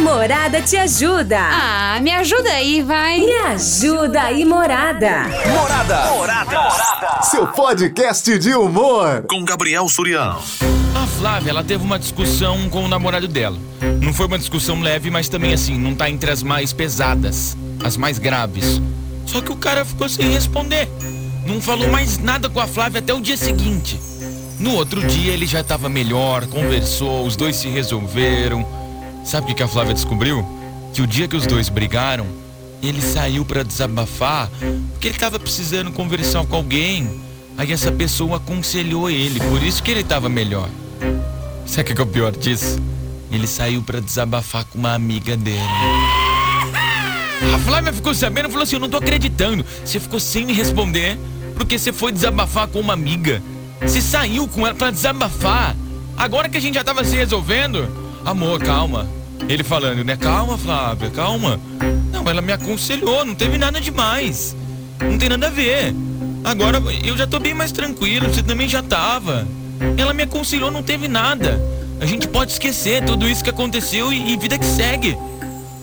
Morada te ajuda. Ah, me ajuda aí, vai. Me ajuda aí, Morada. Morada. Morada. Morada. Seu podcast de humor. Com Gabriel Surião. A Flávia, ela teve uma discussão com o namorado dela. Não foi uma discussão leve, mas também assim, não tá entre as mais pesadas, as mais graves. Só que o cara ficou sem responder. Não falou mais nada com a Flávia até o dia seguinte. No outro dia ele já estava melhor, conversou, os dois se resolveram. Sabe o que a Flávia descobriu? Que o dia que os dois brigaram, ele saiu para desabafar porque ele estava precisando conversar com alguém. Aí essa pessoa aconselhou ele, por isso que ele estava melhor. Sabe o que é o pior disso? Ele saiu para desabafar com uma amiga dele. A Flávia ficou sabendo e falou assim: Eu não tô acreditando. Você ficou sem me responder porque você foi desabafar com uma amiga. Você saiu com ela pra desabafar. Agora que a gente já tava se resolvendo. Amor, calma. Ele falando, né? Calma, Flávia, calma. Não, ela me aconselhou, não teve nada demais. Não tem nada a ver. Agora eu já tô bem mais tranquilo, você também já tava. Ela me aconselhou, não teve nada. A gente pode esquecer tudo isso que aconteceu e, e vida que segue.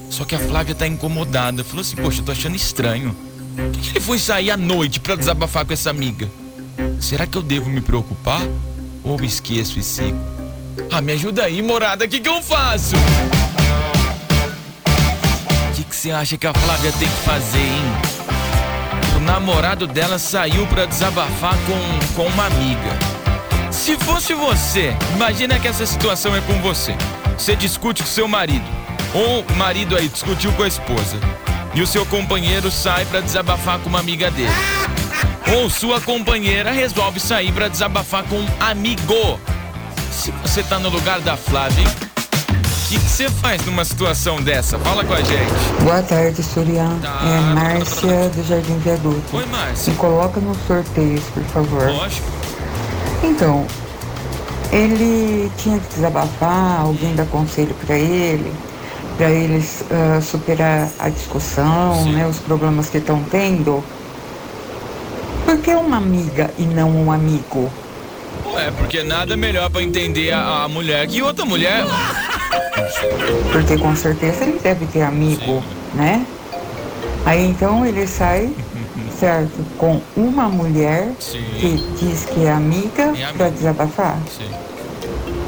Só que a Flávia tá incomodada. Falou assim, poxa, eu tô achando estranho. Por que, que ele foi sair à noite para desabafar com essa amiga? Será que eu devo me preocupar? Ou esqueço e sigo? Ah, me ajuda aí, morada, o que, que eu faço? O que, que você acha que a Flávia tem que fazer, hein? O namorado dela saiu para desabafar com, com uma amiga. Se fosse você, imagina que essa situação é com você. Você discute com seu marido. Ou o marido aí discutiu com a esposa. E o seu companheiro sai para desabafar com uma amiga dele. Ou sua companheira resolve sair para desabafar com um amigo. Se você tá no lugar da Flávia, o que você faz numa situação dessa? Fala com a gente. Boa tarde, Surian. Tá. É Márcia do Jardim Viaduto. Oi, Márcia. Me coloca nos sorteios, por favor. Lógico. Então, ele tinha que desabafar, alguém dá conselho para ele, para eles ah, superar a discussão, Sim. né, os problemas que estão tendo. Por que uma amiga e não um amigo? É, porque nada melhor pra entender a, a mulher que outra mulher. Porque com certeza ele deve ter amigo, né? Aí então ele sai, certo, com uma mulher Sim. que diz que é amiga É para desabafar. Sim.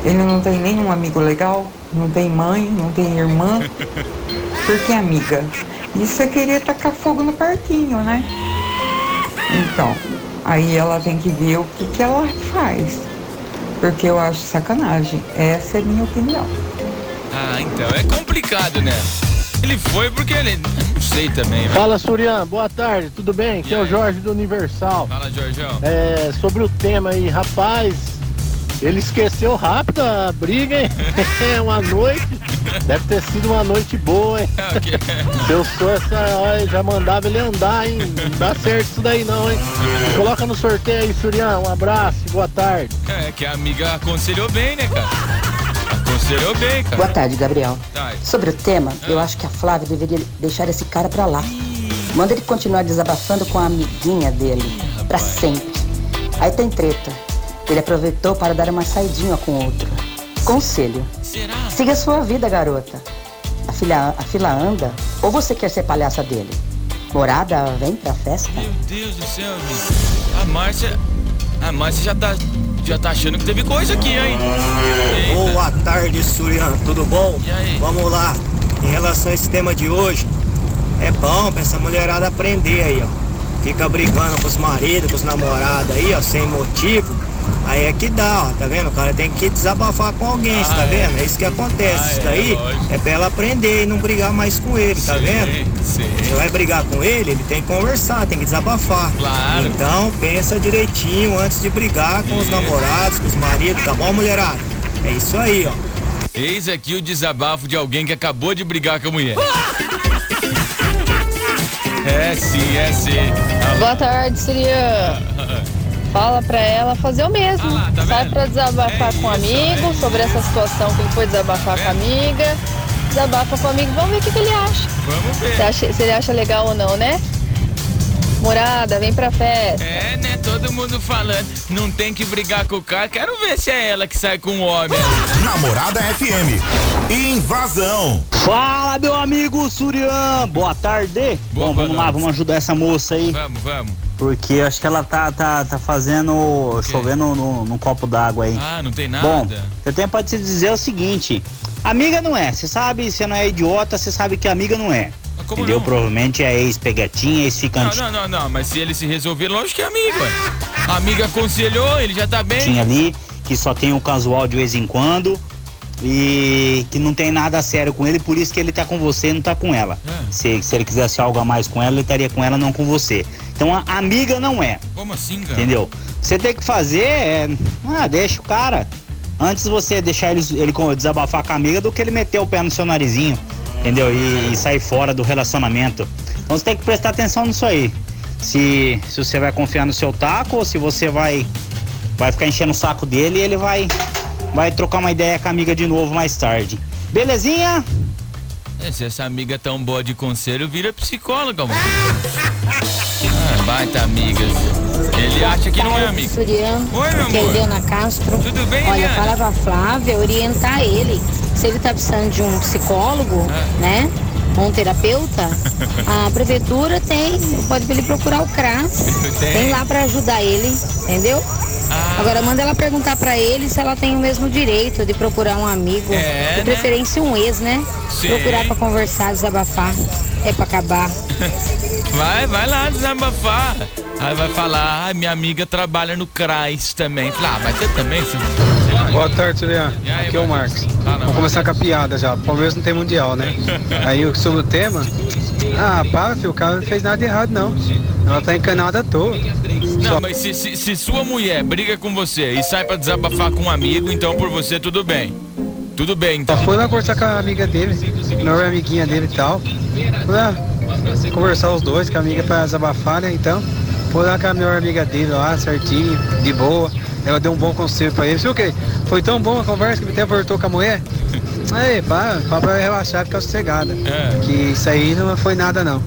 Ele não tem nenhum amigo legal, não tem mãe, não tem irmã. Por que amiga? Isso é querer tacar fogo no parquinho, né? Então, aí ela tem que ver o que, que ela faz. Porque eu acho sacanagem. Essa é a minha opinião. Ah, então é complicado, né? Ele foi porque ele. Não sei também, velho. Fala Surian, boa tarde, tudo bem? Aqui é o? Jorge do Universal. Fala, Jorjão. É, sobre o tema aí, rapaz, ele esqueceu rápido a briga, hein? É uma noite, deve ter sido uma noite boa, hein? Se eu sou essa hora, já mandava ele andar, hein? Não dá certo isso daí não, hein? Coloca no sorteio aí, Surian, um abraço, boa tarde. É que a amiga aconselhou bem, né, cara? Aconselhou bem, cara. Boa tarde, Gabriel. Tarde. Sobre o tema, eu acho que a Flávia deveria deixar esse cara pra lá. Manda ele continuar desabafando com a amiguinha dele, pra sempre. Aí tem treta. Ele aproveitou para dar uma saidinha com outro. Conselho: Será? siga a sua vida, garota. A, filha, a fila anda, ou você quer ser palhaça dele? Morada, vem pra festa? Meu Deus do céu, gente. A Márcia. A Márcia já tá. Já tá achando que teve coisa aqui, hein? Eita. Boa tarde, Surian, tudo bom? E aí? Vamos lá. Em relação a esse tema de hoje, é bom pra essa mulherada aprender aí, ó. Fica brigando com os maridos, com os namorados aí, ó, sem motivo. Aí é que dá, ó, tá vendo? O cara tem que desabafar com alguém, Ah, tá é. vendo? É isso que acontece. Ah, isso é, daí lógico. é pra ela aprender e não brigar mais com ele, tá Sim, vendo? sim. Você vai brigar com ele, ele tem que conversar, tem que desabafar. Claro. Então pensa direitinho antes de brigar com os Isso. namorados, com os maridos, tá bom, mulherada? É isso aí, ó. Eis aqui o desabafo de alguém que acabou de brigar com a mulher. É sim, é sim. Alô? Boa tarde, Sirian. Fala pra ela fazer o mesmo. Ah lá, tá Sai pra desabafar É com o isso, amigo é sobre essa situação que ele foi desabafar Tá com a amiga. Desabafa com o amigo, vamos ver o que, que ele acha. Vamos ver. Se, acha- se ele acha legal ou não, né? Morada, vem pra festa. É, né? Todo mundo falando. Não tem que brigar com o cara. Quero ver se é ela que sai com o homem. Namorada FM. Invasão. Fala, meu amigo Surian. Boa tarde. Boa Bom, vamos lá, noite. vamos ajudar essa moça aí. Vamos, vamos. Porque acho que ela tá, tá, tá fazendo. chovendo no, no copo d'água aí. Ah, não tem nada. Bom, eu tenho pra te dizer o seguinte: amiga não é. Você sabe, você não é idiota, você sabe que amiga não é. como Entendeu? não? Provavelmente é ex-pegatinha, Não, ex-ficante. não, não, não, mas se ele se resolver, lógico que é amigo. A amiga aconselhou, ele já tá bem. Tinha ali, que só tem um casual de vez em quando e que não tem nada sério com ele, por isso que ele tá com você e não tá com ela. Se, se ele quisesse algo a mais com ela, ele estaria com ela, não com você. Então a amiga não é. Como assim, cara? Entendeu? Você tem que fazer é. Ah, deixa o cara. Antes você deixar ele, ele com- desabafar com a amiga do que ele meter o pé no seu narizinho. Entendeu? E, e sair fora do relacionamento. Então você tem que prestar atenção nisso aí. Se, se você vai confiar no seu taco ou se você vai, vai ficar enchendo o saco dele e ele vai, vai trocar uma ideia com a amiga de novo mais tarde. Belezinha? É, se essa amiga é tão boa de conselho, vira psicóloga, mano. Baita amiga. Ele acha que não é amigo. Surian, Oi, meu amor. Eliana Castro. Tudo bem, Olha, Eliana? fala pra Flávia orientar ele. Se ele tá precisando de um psicólogo, Ah. né? Ou um terapeuta, a prefeitura tem, pode ele procurar o CRAS. Tem. Lá pra ajudar ele, entendeu? Ah. Agora manda ela perguntar pra ele se ela tem o mesmo direito de procurar um amigo, É, de né? preferência um ex, né? Sim. Procurar pra conversar, desabafar, é pra acabar. Vai, vai lá desabafar. Aí vai falar, ah, minha amiga trabalha no CRAS também. Fala, ah, mas você também? Você... Boa tarde, aí, Aqui é o Marcos? Vamos começar com a piada já. Palmeiras não tem mundial, né? Aí sobre o tema. Ah, pá, filho, o cara não fez nada errado, não. Ela tá encanada à toa. Não, mas se, se, se sua mulher briga com você e sai pra desabafar com um amigo, então por você tudo bem. Tudo bem, então. Só foi lá conversar com a amiga dele, melhor amiguinha dele e tal. Foi lá conversar os dois, com a amiga pra desabafar, né? Então, foi lá com a melhor amiga dele lá, certinho, de boa. Ela deu um bom conselho pra ele. Sei o quê? Foi tão bom a conversa que ele até voltou com a mulher. Aí, pá, pá pra relaxar e ficar sossegada. É. Que isso aí não foi nada, não.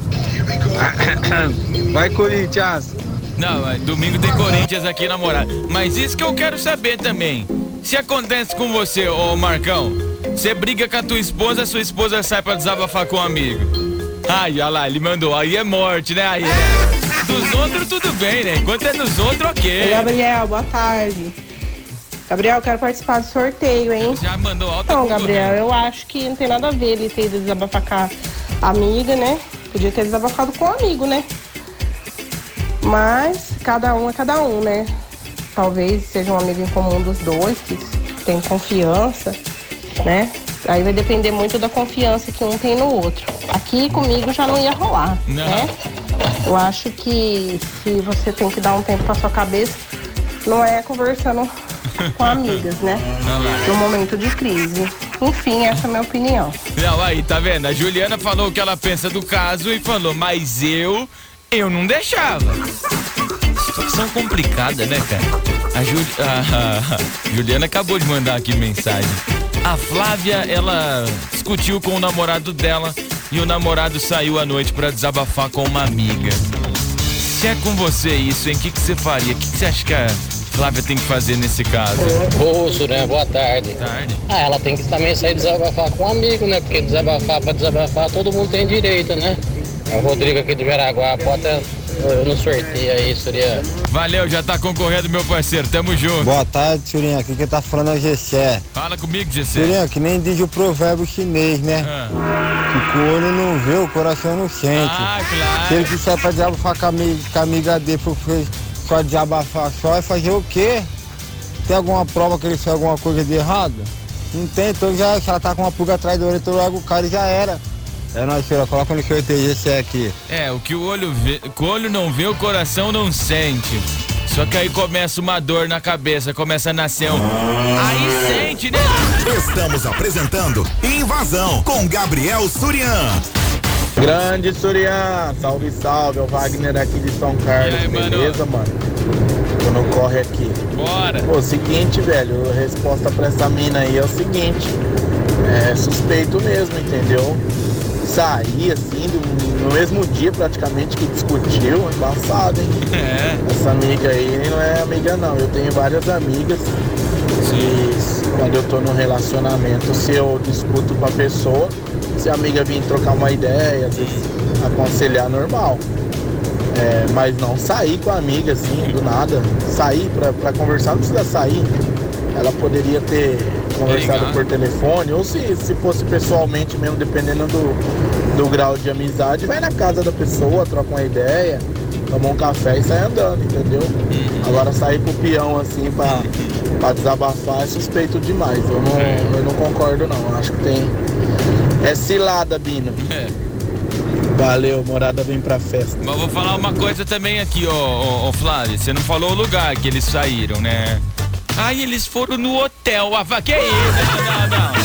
Vai, Corinthians! Não, mas domingo tem Corinthians aqui na morada. Mas isso que eu quero saber também. Se acontece com você, ô Marcão, você briga com a tua esposa, a sua esposa sai pra desabafar com um amigo. Ai, olha lá, ele mandou. Aí é morte, né? Aí é. Dos outros tudo bem, né? Enquanto é dos outros, ok. Oi, Gabriel, boa tarde. Gabriel, eu quero participar do sorteio, hein? Já mandou alta Então. Gabriel, eu acho que não tem nada a ver ele ter ido desabafar com a amiga, né? Podia ter desabafado com o amigo, né? Mas cada um é cada um, né? Talvez seja um amigo em comum dos dois, que tem confiança, né? Aí vai depender muito da confiança que um tem no outro. Aqui comigo já não ia rolar, Não. né? Eu acho que se você tem que dar um tempo pra sua cabeça, não é conversando com amigas, né? No momento de crise. Enfim, essa é a minha opinião. Não, aí, tá vendo? A Juliana falou o que ela pensa do caso e falou, mas eu, eu não deixava. Situação complicada, né, cara? A, Ju- a Juliana acabou de mandar aqui mensagem. A Flávia, ela discutiu com o namorado dela e o namorado saiu à noite pra desabafar com uma amiga. Se é com você isso, hein? O que, que você faria? O que, que você acha que a Flávia tem que fazer nesse caso? Ô, Suré, boa tarde. Tarde. Ah, ela tem que também sair desabafar com um amigo, né? Porque desabafar pra desabafar todo mundo tem direito, né? É o Rodrigo aqui de Veraguá, bota no sorteio aí, Surya. Valeu, já tá concorrendo, meu parceiro. Tamo junto. Boa tarde, Turinha. Aqui quem tá falando é o Gessé. Fala comigo, Gessé. Turinha, que nem diz o provérbio chinês, né? Ah. Que o olho não vê, o coração não sente. Ah, claro. Se ele quiser pra desabafar com a amiga, com a amiga dele, porque só desabafar só, vai fazer o quê? Tem alguma prova que ele fez alguma coisa de errado? Não tem, então já, ela tá com uma pulga atrás do olho, então logo o cara já era. É nóis, senhora, coloca no sorteio esse aqui. É, o que o olho vê, o olho não vê, o coração não sente. Só que aí começa uma dor na cabeça, começa a nascer um. Aí sente, né? Estamos apresentando Invasão com Gabriel Surian. Grande Surian, salve, salve, é o Wagner aqui de São Carlos, beleza, mano? Tô no corre aqui. Bora! Pô, seguinte, velho, a resposta pra essa mina aí é o seguinte: é suspeito mesmo, entendeu? Sair assim, do- no mesmo dia praticamente que discutiu, embaçado, hein? É. Essa amiga aí não é amiga não. Eu tenho várias amigas e quando eu tô num relacionamento, se eu discuto com a pessoa, se a amiga vir trocar uma ideia, às vezes aconselhar normal. É, mas não sair com a amiga assim, do nada. Sair pra, pra conversar, não precisa sair. Ela poderia ter conversado Ligar. por telefone, ou se, se fosse pessoalmente mesmo, dependendo do, do grau de amizade, vai na casa da pessoa, troca uma ideia, toma um café e sai andando, entendeu? Agora sair pro peão assim pra, pra desabafar é suspeito demais. Eu não, eu não concordo não. Acho que tem. É cilada, Bino. Valeu, morada vem pra festa. Mas vou falar uma coisa também aqui, ó, ó, ó, Flávio. Você não falou o lugar que eles saíram, né? Aí eles foram no hotel. Ah, que isso? Não, não, não.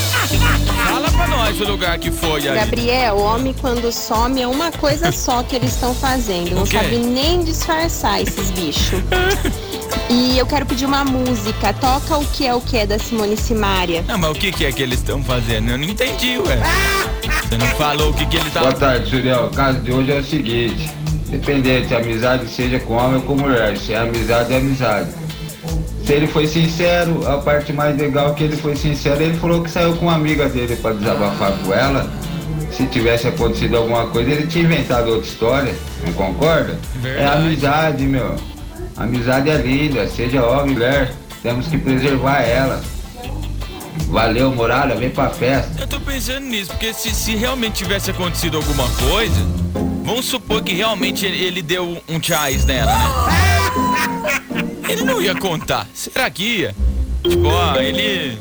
Fala pra nós o lugar que foi aí. Gabriel, o homem quando some é uma coisa só que eles estão fazendo. Não quê? sabe nem disfarçar esses bichos. E eu quero pedir uma música. Toca o que é o que da Simone Simaria. Não, mas o que, que é que eles estão fazendo? Eu não entendi, ué. Você não falou o que, que ele tá. Boa tarde, Suriel. O caso de hoje é o seguinte: independente, a amizade seja com homem ou com mulher, se é amizade, é amizade. Se ele foi sincero, a parte mais legal é que ele foi sincero, ele falou que saiu com uma amiga dele para desabafar com ela. Se tivesse acontecido alguma coisa, ele tinha inventado outra história, não concorda? É amizade, meu. Amizade é linda, seja homem mulher, temos que preservar ela. Valeu, Morada, vem pra festa. Eu tô pensando nisso, porque se, se realmente tivesse acontecido alguma coisa, vamos supor que realmente ele, ele deu um chás nela, né? Ele não ia contar. Será que ia? Tipo, ó, ele.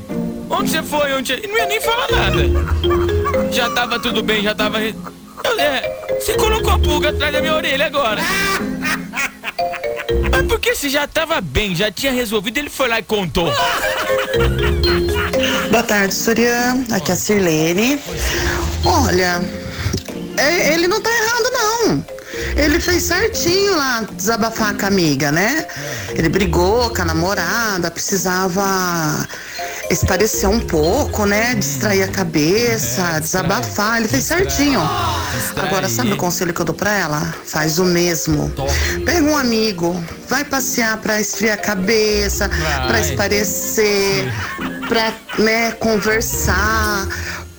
Onde você foi? Onde... Ele não ia nem falar nada. Já tava tudo bem, já tava. Eu- é, você colocou a pulga atrás da minha orelha agora. Mas porque se já tava bem, já tinha resolvido, ele foi lá e contou. Boa tarde, Surian. Aqui é a Sirlene. Olha, é- ele não tá errado, não. Ele fez certinho lá desabafar com a amiga, né? Ele brigou com a namorada, precisava esparecer um pouco, né? Distrair a cabeça, desabafar. Ele fez certinho. Agora, sabe o conselho que eu dou pra ela? Faz o mesmo. Pega um amigo, vai passear pra esfriar a cabeça, pra esparecer, pra, né, conversar.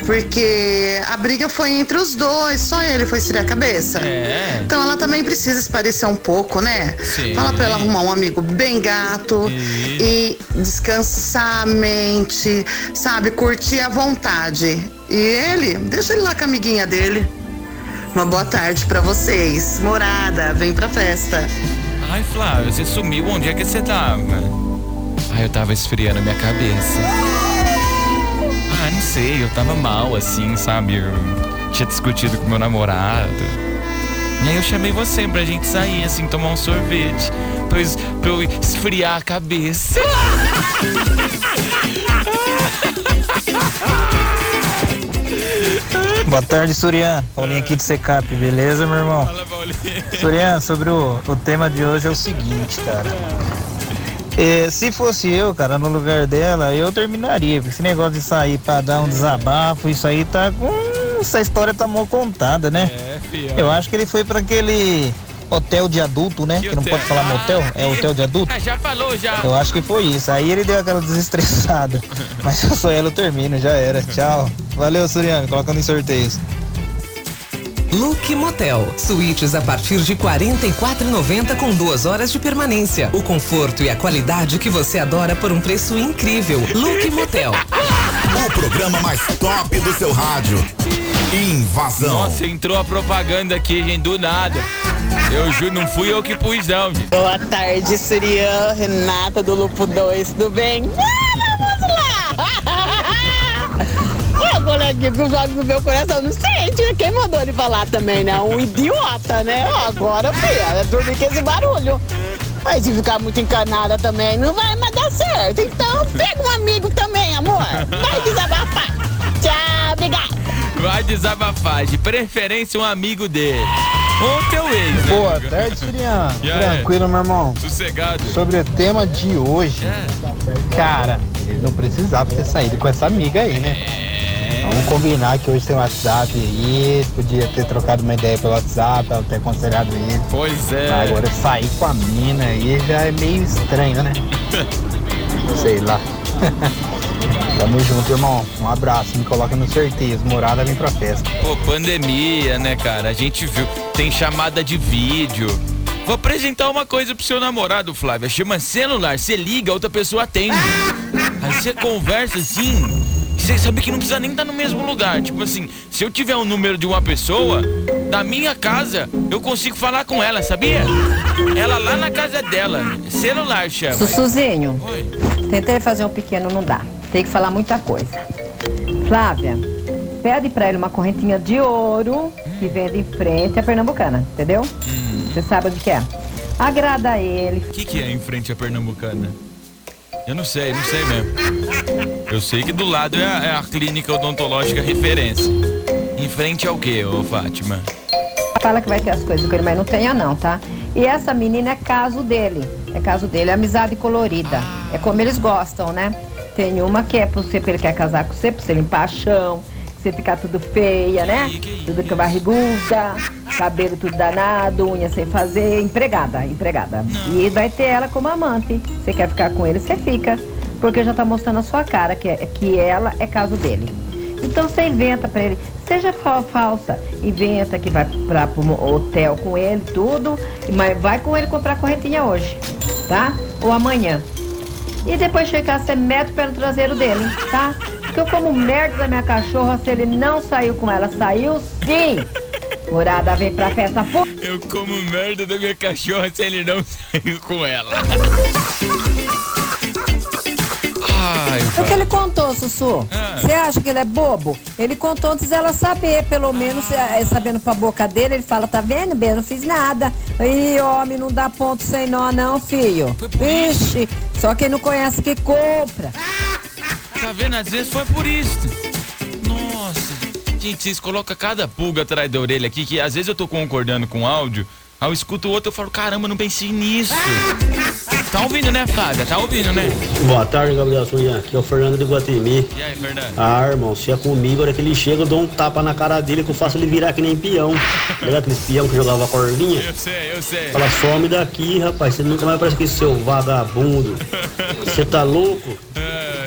Porque a briga foi entre os dois, só ele foi esfriar a cabeça. É. Então ela também precisa esparecer um pouco, né? Sim. Fala pra ela arrumar um amigo bem gato e descansar a mente, sabe? Curtir à vontade. E ele, deixa ele lá com a amiguinha dele. Uma boa tarde pra vocês. Morada, vem pra festa. Ai, Flávio, você sumiu. Onde é que você tava? Ai, eu tava esfriando a minha cabeça. Ah, não sei, eu tava mal, assim, sabe? Eu tinha discutido com meu namorado. E aí eu chamei você pra gente sair, assim, tomar um sorvete. Pra eu, pra eu esfriar a cabeça. Boa tarde, Surian. Paulinho aqui de Secap, beleza, meu irmão? Surian, sobre o, o tema de hoje é o seguinte, cara. É, se fosse eu, cara, no lugar dela, eu terminaria. Porque esse negócio de sair pra dar um desabafo, isso aí tá com. Essa história tá mal contada, né? É, fiel. Eu acho que ele foi pra aquele hotel de adulto, né? Que não pode falar motel, é hotel de adulto. Ah, já falou, já. Eu acho que foi isso. Aí ele deu aquela desestressada. Mas eu sou ela, eu termino, já era. Tchau. Valeu, Suriano, colocando em sorteios. Look Motel. Suítes a partir de R$ 44,90 com duas horas de permanência. O conforto e a qualidade que você adora por um preço incrível. Look Motel. O programa mais top do seu rádio. Invasão. Nossa, entrou a propaganda aqui, gente, do nada. Eu juro, não fui eu que pus, não, gente. Boa tarde, Surian, Renata do Lupo 2, tudo bem? Ah, Coleguinha, dos olhos do meu coração, não sei tira quem mandou ele falar também, né? Um idiota, né? Agora, filha, é dormir com esse barulho. Mas se ficar muito encanada também, não vai mais dar certo. Então, pega um amigo também, amor. Vai desabafar. Tchau, obrigada. Vai desabafar, de preferência um amigo dele. Ou teu ex, né, Boa amigo? tarde, Surian. Aí? Tranquilo, meu irmão. Sossegado. Sobre o tema de hoje, cara, ele não precisava ter saído com essa amiga aí, né? Vamos Vamos combinar que hoje tem WhatsApp aí, podia ter trocado uma ideia pelo WhatsApp, ela ter aconselhado ele. Pois é. Mas agora sair com a mina aí já é meio estranho, né? Sei lá. Tamo junto, irmão. Um abraço, me coloca no sorteio. Morada vem pra festa. Pô, pandemia, né, cara? A gente viu. Tem chamada de vídeo. Vou apresentar uma coisa pro seu namorado, Flávia. Chama celular. Você liga, outra pessoa atende. Aí você conversa assim. Você sabe que não precisa nem estar no mesmo lugar. Tipo assim, se eu tiver o número de uma pessoa, da minha casa, eu consigo falar com ela, sabia? Ela lá na casa dela. Celular chama. Sussuzinho, tentei fazer um pequeno, não dá. Tem que falar muita coisa. Flávia, pede pra ele uma correntinha de ouro que vende em frente à Pernambucana, entendeu? Você sabe onde que é? Agrada a ele. O que, que é em frente à Pernambucana? Eu não sei, não sei mesmo. Eu sei que do lado é a, é a clínica odontológica referência. Em frente ao quê, ô Fátima? Fala que vai ter as coisas que ele, mas não tenha não, tá? E essa menina é caso dele. É caso dele, é amizade colorida. É como eles gostam, né? Tem uma que é pra você, porque ele quer casar com você, pra você limpar chão, pra você ficar tudo feia, né? Tudo com barriguda, cabelo tudo danado, unha sem fazer, empregada, empregada. E vai ter ela como amante. Você quer ficar com ele, você fica. Porque já tá mostrando a sua cara que, é, que ela é caso dele. Então você inventa pra ele, seja fa- falsa, inventa que vai pra, pro hotel com ele, tudo, mas vai com ele comprar correntinha hoje, tá? Ou amanhã. E depois chegar, você mete o pé no traseiro dele, tá? Porque eu como merda da minha cachorra se ele não saiu com ela. Saiu sim! Morada vem pra festa. Eu como merda da minha cachorra se ele não saiu com ela. Ai, O que ele contou, Sussu? Você acha que ele é bobo? Ele contou antes dela saber, pelo menos, é, sabendo pra boca dele, ele fala, tá vendo, Bê, não fiz nada. Ih, homem, não dá ponto sem nó não, filho. Vixe, só quem não conhece que compra. Tá vendo? Às vezes foi por isso. Gente, vocês colocam cada pulga atrás da orelha aqui, que às vezes eu tô concordando com o áudio, aí eu escuto o outro e falo, caramba, não pensei nisso. Tá ouvindo, né, Fábia? Tá ouvindo, né? Boa tarde, Gabriel Surian. Aqui é o Fernando de Guatemi. E aí, Fernando? Ah, irmão, se é comigo, a hora que ele chega, eu dou um tapa na cara dele que eu faço ele virar que nem peão. Lembra aquele peão que jogava a cordinha? Eu sei, eu sei. Fala, some daqui, rapaz. Você nunca mais parece que seu vagabundo. Você tá louco?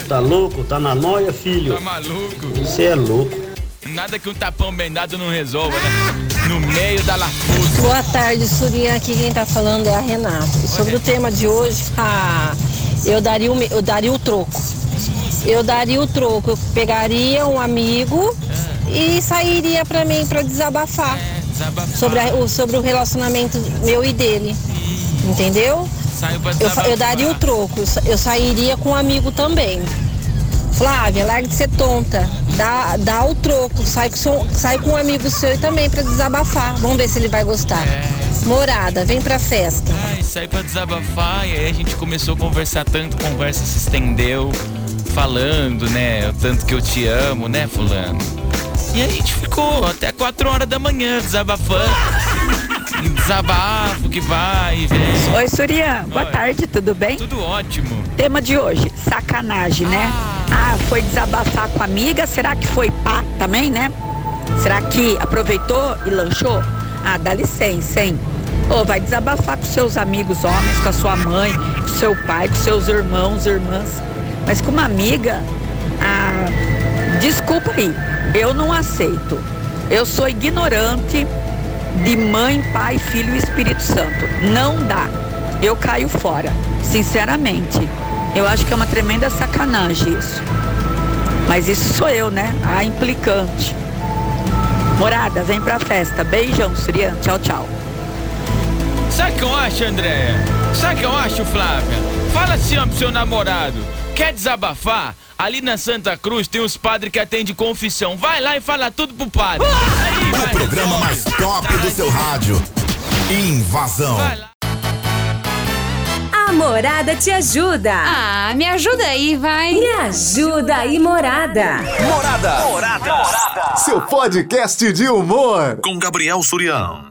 Tá louco? Tá na noia, filho? Tá maluco? Você é louco. Nada que um tapão bem dado não resolva, né? No meio da lafuta. Boa tarde, Surinha. Aqui quem tá falando é a Renata. E sobre o tema de hoje, ah, eu, daria o, eu daria o troco. Eu daria o troco. Eu pegaria um amigo e sairia pra mim pra desabafar. Sobre, a- o, sobre o relacionamento meu e dele. Entendeu? Eu, eu daria o troco. Eu sairia com um amigo também. Flávia, larga de ser tonta. Dá, dá o troco. Sai com, seu- sai com um amigo seu e também pra desabafar. Vamos ver se ele vai gostar. Morada, vem pra festa. Ai, saí pra desabafar e aí a gente começou a conversar tanto, a conversa se estendeu, falando, né? O tanto que eu te amo, né, fulano? E a gente ficou até 4 horas da manhã desabafando. Desabafo que vai e vem. Oi, Surian. Boa Oi. tarde, tudo bem? Tudo ótimo. Tema de hoje, sacanagem, né? Ah, foi desabafar com a amiga, será que foi pá também, né? Será que aproveitou e lanchou? Ah, dá licença, hein? Ô, vai desabafar com seus amigos homens, com a sua mãe, com seu pai, com seus irmãos, irmãs. Mas com uma amiga, ah, desculpa aí, eu não aceito. Eu sou ignorante de mãe, pai, filho e Espírito Santo. Não dá. Eu caio fora, sinceramente. Eu acho que é uma tremenda sacanagem isso. Mas isso sou eu, né? A implicante. Morada, vem pra festa. Beijão, Surian. Tchau, tchau. Sabe o que eu acho, Andréia? Sabe o que eu acho, Flávia? Fala assim ó, pro seu namorado. Quer desabafar? Ali na Santa Cruz tem os padres que atendem confissão. Vai lá e fala tudo pro padre. Aí, O programa mais top do seu rádio. Invasão. A Morada te ajuda. Ah, me ajuda aí, vai. Me ajuda aí, Morada. Morada. Seu podcast de humor. Com Gabriel Surião.